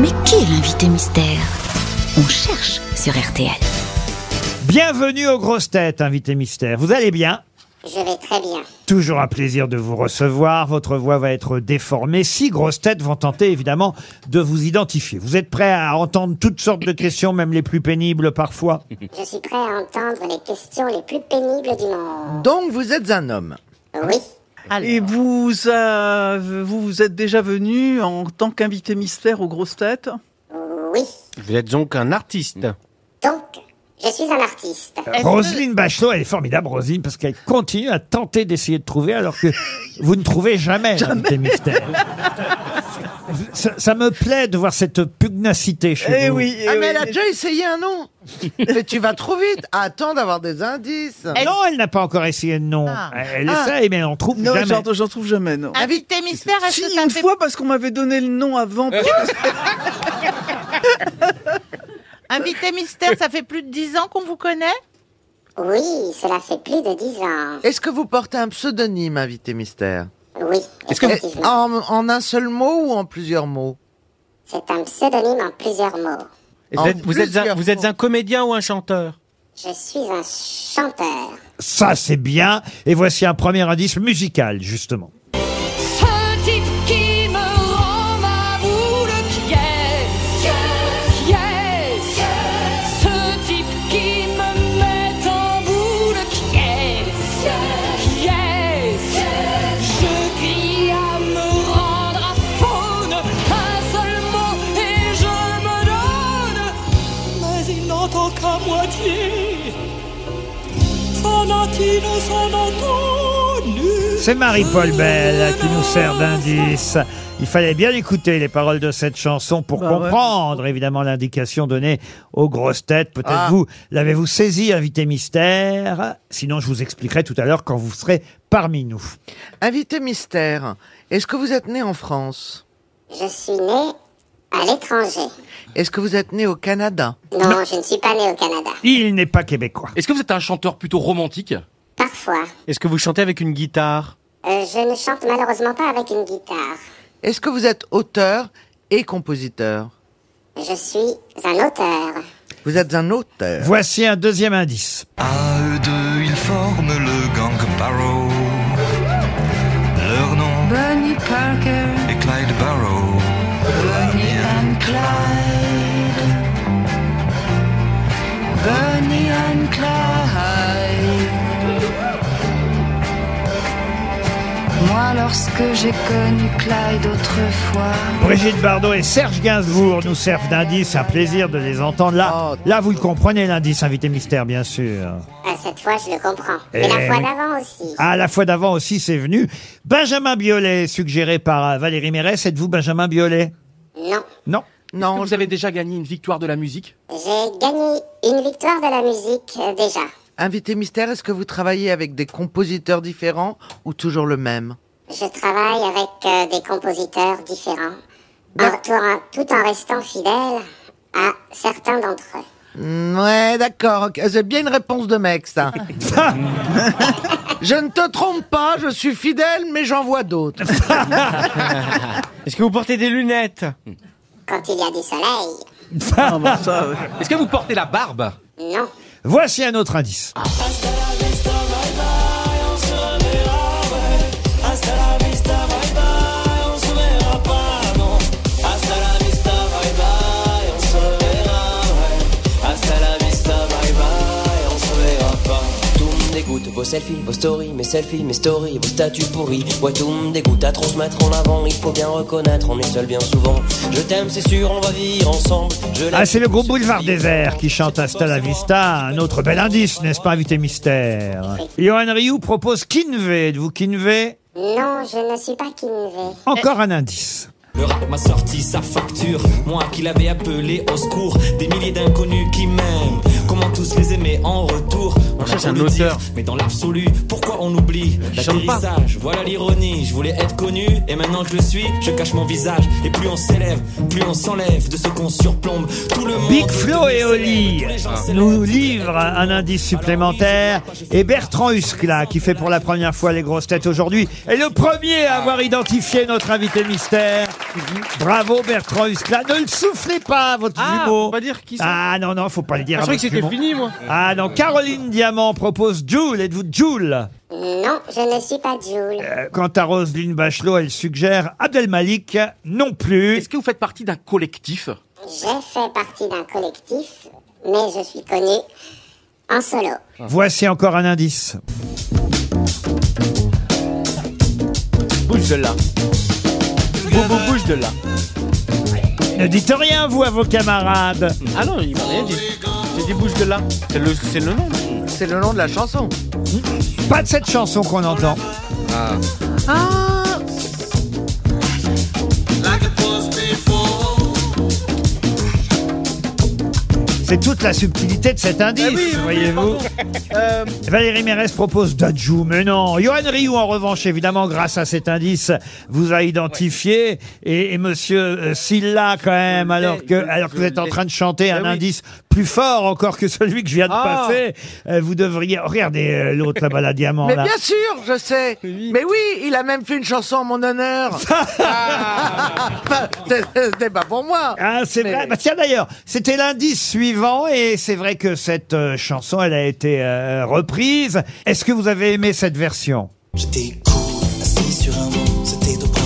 Mais qui est l'invité mystère? On cherche sur RTL. Bienvenue aux grosses têtes, invité mystère. Vous allez bien? Je vais très bien. Toujours un plaisir de vous recevoir. Votre voix va être déformée. Six grosses têtes vont tenter évidemment de vous identifier. Vous êtes prêts à entendre toutes sortes de questions, même les plus pénibles parfois? Je suis prêt à entendre les questions les plus pénibles du monde. Donc vous êtes un homme? Oui, Et vous, euh, vous vous êtes déjà venu en tant qu'invité mystère aux grosses têtes? Oui. Vous êtes donc un artiste. Donc, je suis un artiste. Roselyne Bachelot, elle est formidable, Roselyne, parce qu'elle continue à tenter d'essayer de trouver, alors que vous ne trouvez jamais, invité mystère. Ça, ça me plaît de voir cette pugnacité chez Eh vous. oui, eh Ah mais oui. elle a déjà essayé un nom. mais tu vas trop vite. Attends d'avoir des indices. Non, elle n'a pas encore essayé de nom. Ah. Elle Ah. essaye, mais elle n'en trouve Non, jamais. j'en j'en trouve jamais, non. Invité mystère, est-ce Si, que ça une fait... fois, parce qu'on m'avait donné le nom avant. Invité mystère, ça fait plus de 10 ans qu'on vous connaît? Oui, cela fait plus de dix ans. Est-ce que vous portez un pseudonyme, invité mystère? Oui, Est-ce que- en, en un seul mot ou en plusieurs mots? C'est un pseudonyme en plusieurs mots. Et Vous En êtes, vous, êtes un, plusieurs vous êtes un comédien ou un chanteur? Je suis un chanteur. Ça, c'est bien. Et voici un premier indice musical, justement. C'est Marie-Paul Bell qui nous sert d'indice. Il fallait bien écouter les paroles de cette chanson pour Bah ouais. comprendre évidemment l'indication donnée aux grosses têtes. Peut-être Ah. vous l'avez-vous saisi, invité mystère? Sinon, je vous expliquerai tout à l'heure quand vous serez parmi nous. Invité mystère, est-ce que vous êtes né en France? Je suis né à l'étranger. Est-ce que vous êtes né au Canada? Non, je ne suis pas né au Canada. Il n'est pas québécois. Est-ce que vous êtes un chanteur plutôt romantique? Parfois. Est-ce que vous chantez avec une guitare? Euh, je ne chante malheureusement pas avec une guitare. Est-ce que vous êtes auteur et compositeur? Je suis un auteur. Vous êtes un auteur. Voici un deuxième indice. À eux Moi, lorsque j'ai connu Clyde autrefois. Brigitte Bardot et Serge Gainsbourg nous servent d'indice. Un plaisir de les entendre. Là, Oh. là vous le comprenez, l'indice, invité mystère, bien sûr. Ah, cette fois, je le comprends. Mais Eh la fois d'avant aussi. Ah, la fois d'avant aussi, c'est venu. Benjamin Biolay, suggéré par Valérie Mérès. Êtes-vous Benjamin Biolay? Non. Non? Non, Vous avez déjà gagné une victoire de la musique J'ai gagné une victoire de la musique euh, déjà. Invité mystère, est-ce que vous travaillez avec des compositeurs différents ou toujours le même? Je travaille avec euh, des compositeurs différents, en- tout, en, tout en restant fidèle à certains d'entre eux. Mm, Ouais, d'accord. ok. C'est bien une réponse de mec, ça. je ne te trompe pas, je suis fidèle, mais j'en vois d'autres. Est-ce que vous portez des lunettes? Quand il y a du soleil, Ah, ouais. Est-ce que vous portez la barbe? Non. Voici un autre indice. Tout dégoûte, vos selfies, vos stories, mes selfies, mes stories, vos statuts pourris. Ouais, tout me dégoûte à trop se mettre en avant. Il faut bien reconnaître, on est seul bien souvent. Je t'aime, c'est sûr, on va vivre ensemble. Je Ah, c'est le groupe Boulevard Désert qui chante Hasta la Vista. Un autre bel indice, n'est-ce pas, invité mystère Johan Rioux propose Kinvé. Êtes-vous Kinvé Non, je ne suis pas Kinvé. Encore un indice. Le rap m'a sorti sa facture. Moi qui l'avais appelé au secours. Des milliers d'inconnus qui m'aiment. Comment tous les aimer en retour On beau un dire, auteur. Mais dans l'absolu, pourquoi on oublie. L'atterrissage, voilà l'ironie. Je voulais être connu et maintenant que je le suis, je cache mon visage. Et plus on s'élève, plus on s'enlève de ce qu'on surplombe. Tout le monde. Big Flo et Oli nous livrent un indice supplémentaire. Et Bertrand Huskla, qui fait pour la première fois les grosses têtes aujourd'hui, est le premier à avoir identifié notre invité mystère. Bravo Bertrand Huskla. Ne le soufflez pas, votre Ah, jumeau. faut pas dire qui c'est. Ah non, non, faut pas le dire. Ah, je à croyais que votre c'était jumeau. fini, moi. Ah non, Caroline Diamant propose Jules. Êtes-vous Jules Non, je ne suis pas Jules. Euh, Quant à Roselyne Bachelot, elle suggère Abdel Malik non plus. Est-ce que vous faites partie d'un collectif? J'ai fait partie d'un collectif, mais je suis connu en solo. Voici encore un indice. Bouge de là. Boubou, bouge de là. Ne dites rien, vous, à vos camarades. Ah non, il m'a rien dit. J'ai dit bouge de là. C'est le, c'est le nom. C'est le nom de la chanson. Pas de cette chanson qu'on entend. Ah. C'est toute la subtilité de cet indice, oui, voyez-vous. Euh, Valérie Mérès propose Dajou, mais non. Johan Rioux, en revanche, évidemment, grâce à cet indice, vous a identifié. Et, et monsieur euh, Silla, quand même, alors que, alors que vous êtes en train de chanter un oui. indice plus fort encore que celui que je viens de Ah. passer, euh, vous devriez... Regardez euh, l'autre là-bas, la diamant, Mais là. bien sûr, je sais. Mais oui, il a même fait une chanson en mon honneur. Enfin, c'est- C'était pas pour moi. Ah, c'est Mais- vrai. Bah, tiens, d'ailleurs, c'était l'indice suivant et c'est vrai que cette euh, chanson, elle a été euh, reprise. Est-ce que vous avez aimé cette version? J'étais cool, assis sur un banc, c'était printemps,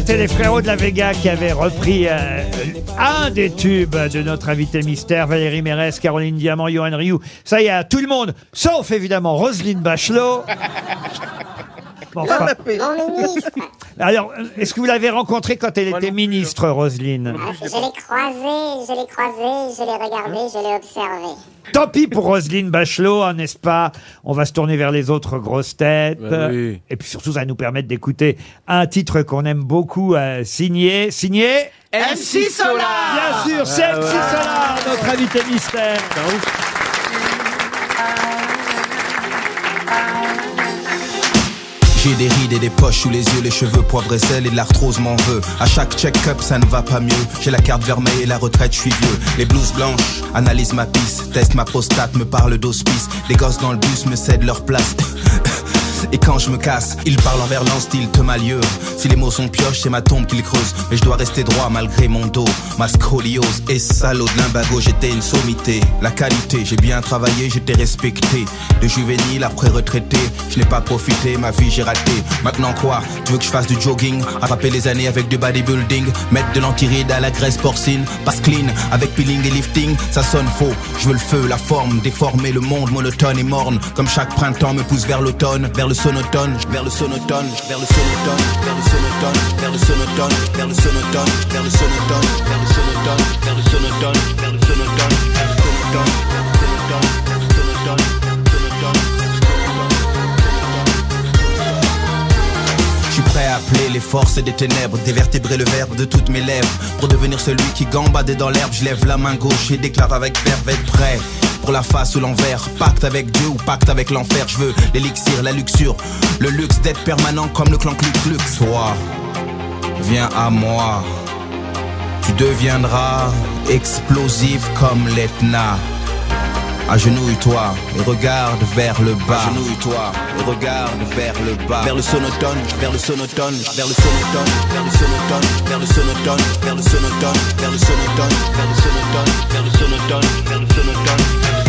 C'était les frérots de la Vega qui avaient repris euh, un des tubes de notre invité mystère, Valérie Mérès, Caroline Diamant, Johan Rioux. Ça y est, tout le monde, sauf évidemment Roselyne Bachelot. Bon, enfin, Mon ministre, alors, est-ce que vous l'avez rencontrée quand elle était ministre, Roselyne Ah, je l'ai croisé, je l'ai croisé, je l'ai regardé, je l'ai observé. Tant pis pour Roselyne Bachelot, hein, n'est-ce pas? On va se tourner vers les autres grosses têtes. Bah oui. Et puis surtout, ça va nous permettre d'écouter un titre qu'on aime beaucoup, euh, signé. Signé MC Solar Bien sûr, c'est Ah MC ouais. Solar, notre invité mystère. J'ai des rides et des poches sous les yeux, les cheveux poivre et sel et l'arthrose m'en veut. À chaque check-up, ça ne va pas mieux. J'ai la carte vermeille et la retraite, je suis vieux. Les blouses blanches analysent ma pisse, testent ma prostate, me parlent d'hospice. Les gosses dans le bus me cèdent leur place. Et quand je me casse, ils parlent envers l'an style te malieux. Si les mots sont pioches, c'est ma tombe qu'ils creusent. Mais je dois rester droit malgré mon dos. Ma scoliose et salaud de l'imbago, j'étais une sommité. La qualité, j'ai bien travaillé, j'étais respecté. De juvénile après retraité, je n'ai pas profité, ma vie j'ai raté. Maintenant quoi? Tu veux que je fasse du jogging? Attraper les années avec du bodybuilding Mettre de l'antiride à la graisse porcine Passe clean avec peeling et lifting Ça sonne faux, je veux le feu, la forme Déformer le monde monotone et morne Comme chaque printemps me pousse vers l'automne Vers le sonotone, vers le sonotone Vers le sonotone, vers le sonotone Vers le sonotone, vers le sonotone Vers le sonotone, vers le sonotone Vers le sonotone, vers le sonotone Vers le sonotone, sonotone, sonotone, sonotone Je suis prêt à appeler les forces des ténèbres, dévertébrer le verbe de toutes mes lèvres. Pour devenir celui qui gambade dans l'herbe, je lève la main gauche et déclare avec verve être prêt. Pour la face ou l'envers, pacte avec Dieu ou pacte avec l'enfer. Je veux l'élixir, la luxure, le luxe d'être permanent comme le clan Klux Klux. Toi, viens à moi. Tu deviendras explosif comme l'Etna. Agenouille-toi et regarde vers le bas. Agenouille-toi et regarde vers le bas. Vers le sonotone, vers le sonotone, vers le sonotone, vers le sonotone, vers le sonotone, vers le sonotone, vers le sonotone, vers le sonotone, vers le sonotone, vers le sonotone,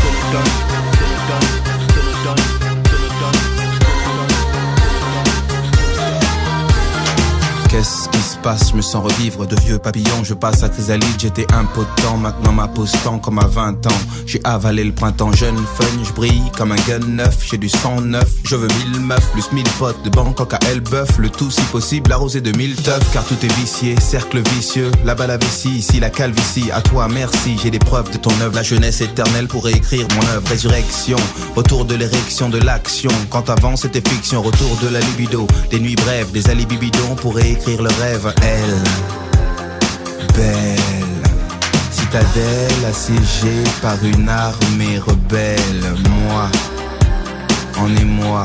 Qu'est passe Je me sens revivre de vieux papillons. Je passe à chrysalide, j'étais impotent. Maintenant m'apostant comme à 20 ans. J'ai avalé le printemps jeune, fun, je brille comme un gun neuf. J'ai du sang neuf, je veux mille meufs, plus mille potes de Bangkok à Elbeuf. Le tout si possible arrosé de mille teufs. Car tout est vicié, cercle vicieux. Là-bas la vessie, ici la calvitie. À toi merci, j'ai des preuves de ton œuvre. La jeunesse éternelle pour réécrire mon œuvre. Résurrection, retour de l'érection de l'action. Quand avant c'était fiction, retour de la libido. Des nuits brèves, des alibis bidons pour réécrire le rêve. Elle, belle, citadelle assiégée par une armée rebelle. Moi, en émoi,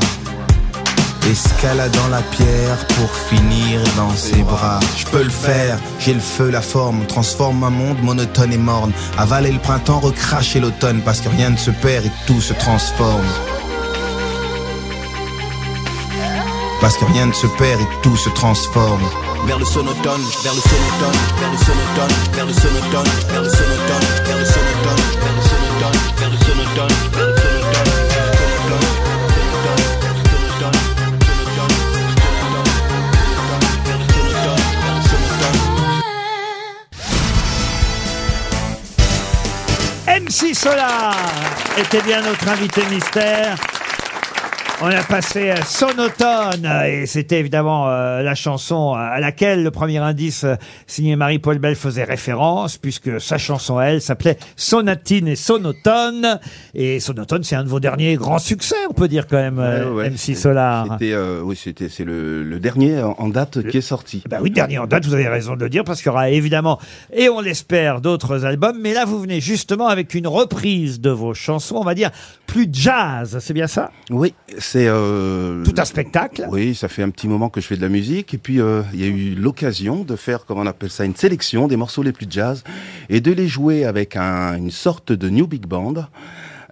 Escaladant la pierre pour finir dans ses bras. Je peux le faire, j'ai le feu, la forme. Transforme un monde monotone et morne. Avaler le printemps, recracher l'automne. Parce que rien ne se perd et tout se transforme. Parce que rien ne se perd et tout se transforme. MC Solar était bien notre invité mystère. On a passé euh, Sonotone et c'était évidemment euh, la chanson à laquelle le premier indice euh, signé Marie-Paul Bell faisait référence puisque sa chanson elle s'appelait Sonatine et Sonotone et Sonotone c'est un de vos derniers grands succès on peut dire quand même euh, Ouais, ouais, MC c'est- Solar. C'était, euh, oui, c'était, c'est le, le dernier en en date qui est sorti. Bah oui, dernier en date, vous avez raison de le dire, parce qu'il y aura évidemment, et on l'espère, d'autres albums. Mais là, vous venez justement avec une reprise de vos chansons, on va dire, plus jazz, c'est bien ça? Oui, c'est euh, Tout un spectacle. Oui, ça fait un petit moment que je fais de la musique et puis euh, il y a eu l'occasion de faire, comment on appelle ça, une sélection des morceaux les plus jazz et de les jouer avec un- une sorte de new big band.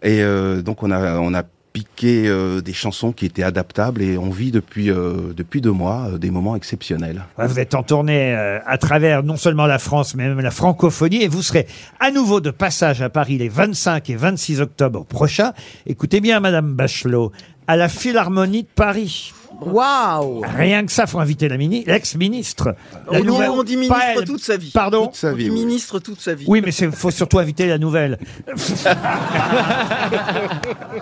Et euh, donc on a on a piqué euh, des chansons qui étaient adaptables et on vit depuis euh, depuis deux mois euh, des moments exceptionnels. Vous êtes en tournée euh, à travers non seulement la France, mais même la francophonie, et vous serez à nouveau de passage à Paris les 25 et 26 octobre prochains. Écoutez bien, Madame Bachelot, à la Philharmonie de Paris. Waouh Rien que ça, faut inviter la mini, l'ex-ministre. La On dit, nouvelle- on dit pas ministre elle. toute sa vie. Pardon Toute sa On vie. dit oui. ministre toute sa vie. Oui, mais il faut surtout inviter la nouvelle.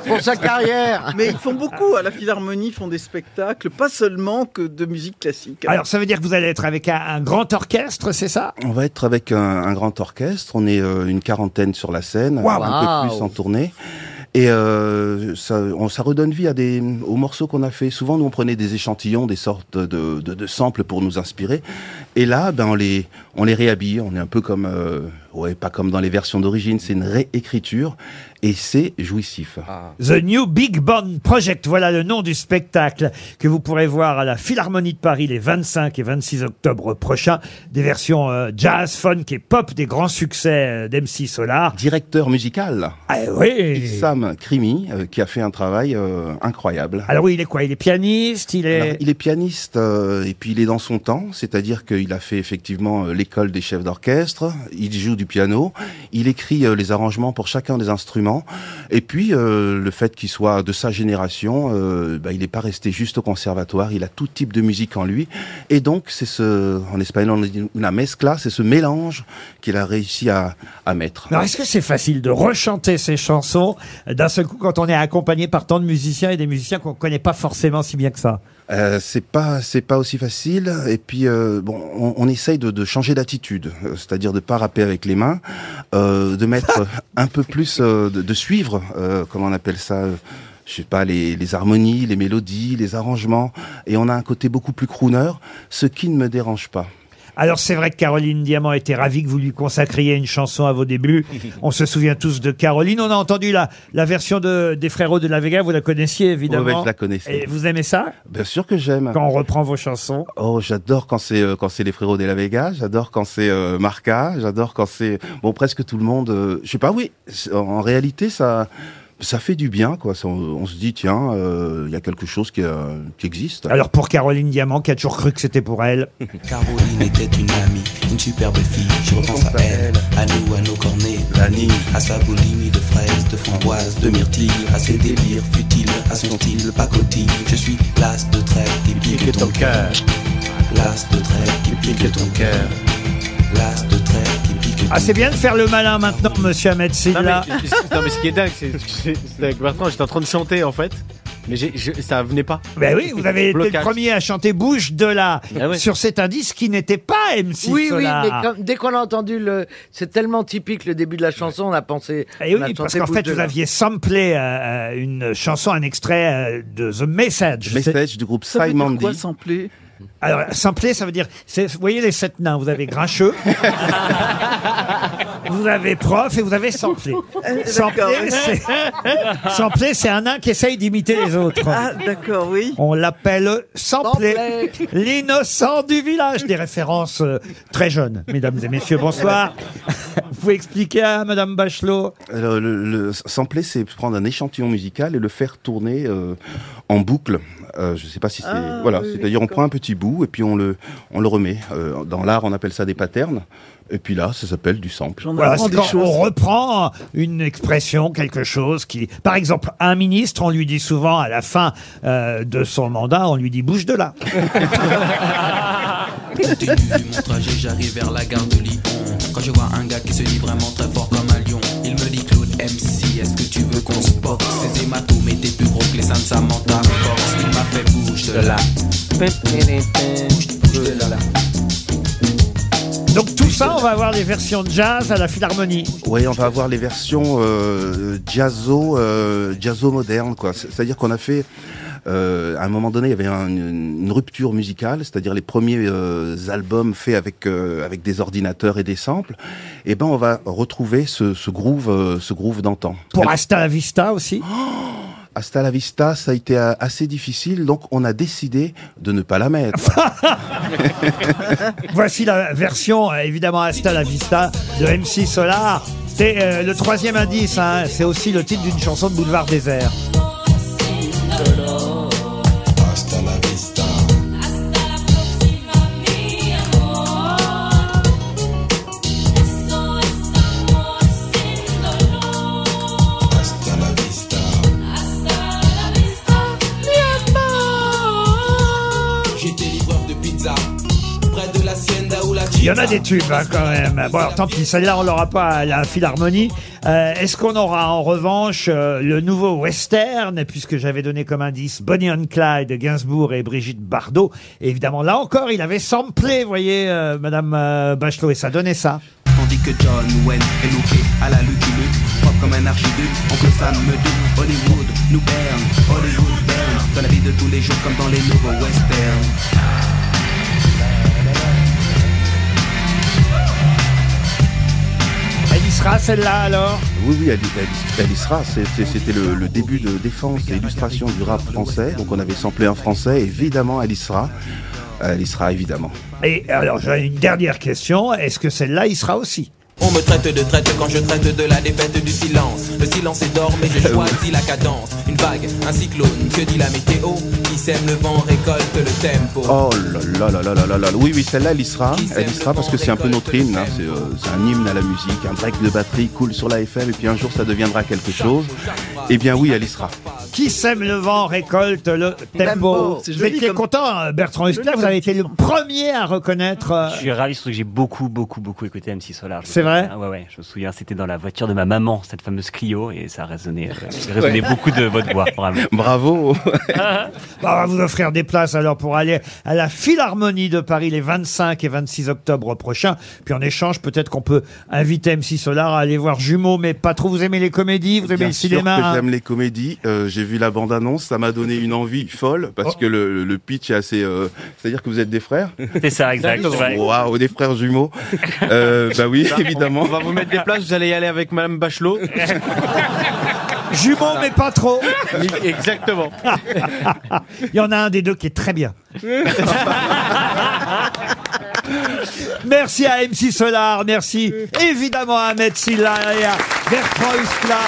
Pour sa carrière Mais ils font beaucoup à la Philharmonie, ils font des spectacles, pas seulement que de musique classique. Alors, ça veut dire que vous allez être avec un, un grand orchestre, c'est ça? On va être avec un, un grand orchestre. On est euh, une quarantaine sur la scène, Waouh. un peu Waouh. plus en tournée. Et euh, ça, on, redonne vie à des aux morceaux qu'on a fait. Souvent, nous on prenait des échantillons, des sortes de, de, de samples pour nous inspirer. Et là, ben on les on les réhabille. On est un peu comme euh, ouais, pas comme dans les versions d'origine. C'est une réécriture et c'est jouissif. The New Big Band Project, voilà le nom du spectacle que vous pourrez voir à la Philharmonie de Paris les 25 et 26 octobre prochains. Des versions euh, jazz, funk et pop des grands succès euh, d'MC Solar. Directeur musical. Ah oui Sam Crimi, euh, qui a fait un travail euh, incroyable. Alors oui, il est quoi? Il est pianiste, il est... Alors, il est pianiste euh, et puis il est dans son temps, c'est-à-dire qu'il a fait effectivement euh, l'école des chefs d'orchestre, il joue du piano, il écrit euh, les arrangements pour chacun des instruments. Et puis euh, le fait qu'il soit de sa génération, euh, bah, il n'est pas resté juste au conservatoire, il a tout type de musique en lui. Et donc c'est ce, en espagnol on dit una mezcla, c'est ce mélange qu'il a réussi à, mettre. Alors est-ce que c'est facile de rechanter ces chansons d'un seul coup quand on est accompagné par tant de musiciens et des musiciens qu'on connaît pas forcément si bien que ça? Euh, c'est pas c'est pas aussi facile. Et puis euh, bon on, on essaye de, de changer d'attitude euh, c'est-à-dire de pas rapper avec les mains euh, de mettre un peu plus euh, de, de suivre euh, comment on appelle ça je sais pas les, les harmonies les mélodies les arrangements. Et on a un côté beaucoup plus crooner ce qui ne me dérange pas Alors c'est vrai que Caroline Diamant était ravie que vous lui consacriez une chanson à vos débuts. On se souvient tous de Caroline. On a entendu la, la version de, des Frérots de la Vega. Vous la connaissiez évidemment. Ouais, je la connaissais. Et vous aimez ça? Bien sûr que j'aime quand on reprend vos chansons Oh, j'adore quand c'est euh, quand c'est les frérots de la Vega, j'adore quand c'est euh, Marca, j'adore quand c'est bon presque tout le monde. euh, je sais pas, oui. En réalité, ça ça fait du bien, quoi. Ça, on, on se dit tiens, euh, il y a quelque chose qui, euh, qui existe. Alors pour Caroline Diamant, qui a toujours cru que c'était pour elle. Caroline était une amie, une superbe fille. Je repense à elle, à nous, à nos cornets, vanille, à sa boulimie de fraises, de framboises, de myrtilles, à ses délires futiles, à son style pacotille. Je suis l'as de trait qui pique ton cœur. L'as de trait qui pique ton cœur. L'as de trait qui pique Ah c'est bien de faire le malin maintenant, Monsieur Ahmed Non Silla. mais, non, mais ce qui est dingue, c'est c'est- avec Bertrand, j'étais en train de chanter en fait, mais j'ai- je- ça venait pas. Ben oui, vous avez été le Blocage. premier à chanter Bouche de là Ah ouais. sur cet indice qui n'était pas MC Oui, oui, Solar. mais comme- dès qu'on a entendu le. C'est tellement typique le début de la chanson, on a pensé. Et on a Eh oui, parce chanté qu'en Bouche fait, de vous là. aviez samplé euh, une chanson, un extrait euh, de The Message. Message du groupe Ça veut dire Simon quoi D. sampler? Alors, sampler, ça veut dire, c'est- vous voyez les sept nains, vous avez grincheux, vous avez prof et vous avez samplé. Sampler, c'est, sampler, c'est un nain qui essaye d'imiter les autres. Ah, d'accord, oui. On l'appelle Samplé, l'innocent du village. Des références euh, très jeunes, mesdames et messieurs. Bonsoir. Vous pouvez expliquer à Madame Bachelot Alors, le, le sampler, c'est prendre un échantillon musical et le faire tourner euh, en boucle. Euh, je sais pas si c'est Ah, voilà, oui, c'est-à-dire on prend un petit bout et puis on le on le remet. Euh, dans l'art, on appelle ça des patterns. Et puis là, ça s'appelle du sample. Voilà, c'est quand on reprend une expression, quelque chose qui, par exemple, un ministre, on lui dit souvent à la fin euh, de son mandat, on lui dit bouge de là. Continue mon trajet, j'arrive vers la gare de Lyon. Quand je vois un gars qui se dit vraiment très fort comme un lion, il me dit Claude MC, est-ce que tu veux qu'on se boxe? Ces hématomes étaient plus gros que les seins de Samantha Fox. Il m'a fait bouge de là. Bouge de là. Donc tout ça, on va avoir les versions de jazz à la Philharmonie. Oui, on va avoir les versions euh, jazzo, euh, jazzo moderne, quoi. C'est- C'est-à-dire qu'on a fait, euh, à un moment donné, il y avait un- une, rupture musicale, c'est-à-dire les premiers euh, albums faits avec euh, avec des ordinateurs et des samples. Et ben, on va retrouver ce, ce groove, euh, ce groove d'antan. Pour Hasta la Vista aussi Hasta la vista, ça a été euh, assez difficile, donc on a décidé de ne pas la mettre. Voici la version, euh, évidemment, Hasta la Vista de MC Solar. C'est euh, le troisième indice, hein. c'est aussi le titre d'une chanson de Boulevard Désert. Il y en a des tubes hein, quand même. Bon, alors tant pis, celle-là, on l'aura pas à la Philharmonie. Euh, Est-ce qu'on aura en revanche euh, le nouveau western, puisque j'avais donné comme indice Bonnie and Clyde de Gainsbourg et Brigitte Bardot. Et évidemment, là encore, il avait samplé, vous voyez, euh, Madame euh, Bachelot, et ça donnait ça. Tandis que John Wayne est looké à la Lucky Luke Propre comme un archiduc, oncle Sam me dit Hollywood nous berne, Hollywood berne Dans la vie de tous les jours comme dans les nouveaux westerns sera celle-là alors Oui, oui, elle, elle- elle y sera. C'était le, le début de défense et illustration du rap français. Donc on avait samplé un français. Évidemment, elle y sera. Elle y sera, évidemment. Et alors, j'ai une dernière question. Est-ce que celle-là, il sera aussi? On me traite de traite quand je traite de la défaite du silence Le silence est d'or mais je choisis la cadence Une vague, un cyclone, que dit la météo Qui sème le vent récolte le tempo Oh là là là là là là là. Oui, oui, celle-là, elle y sera. Elle y sera parce que c'est un peu notre hymne. hein. C'est euh, c'est un hymne à la musique. Un break de batterie coule sur la FM et puis un jour ça deviendra quelque chose. Eh bien oui, elle y sera. Qui sème le vent récolte le tempo. C'est Vous joli étiez comme- content, hein, Bertrand Huskler, vous avez été le premier à reconnaître. euh, Je suis ravi, surtout que j'ai beaucoup, beaucoup, beaucoup écouté MC Solar. Je me C'est vrai souviens- Ouais, ouais, je me souviens, c'était dans la voiture de ma maman, cette fameuse Clio, et ça résonnait, euh, ça résonnait beaucoup de votre voix, vraiment. Bravo. Bah, on va vous offrir des places alors pour aller à la Philharmonie de Paris les 25 et 26 octobre prochains. Puis en échange, peut-être qu'on peut inviter MC Solar à aller voir Jumeaux, mais pas trop. Vous aimez les comédies, vous aimez Bien le sûr cinéma que hein j'aime les comédies. Euh, J'ai vu la bande-annonce, ça m'a donné une envie folle Oh. parce que le, le pitch est assez. euh, C'est-à-dire que vous êtes des frères. C'est ça, exact. Waouh, des frères jumeaux. Euh, bah oui, Ça, évidemment. On va vous mettre des places, vous allez y aller avec Madame Bachelot. Jumeaux, mais pas trop. Exactement. Il y en a un des deux qui est très bien. Merci à MC Solar, merci évidemment à Ahmed Silla et à Bertrand Huskla.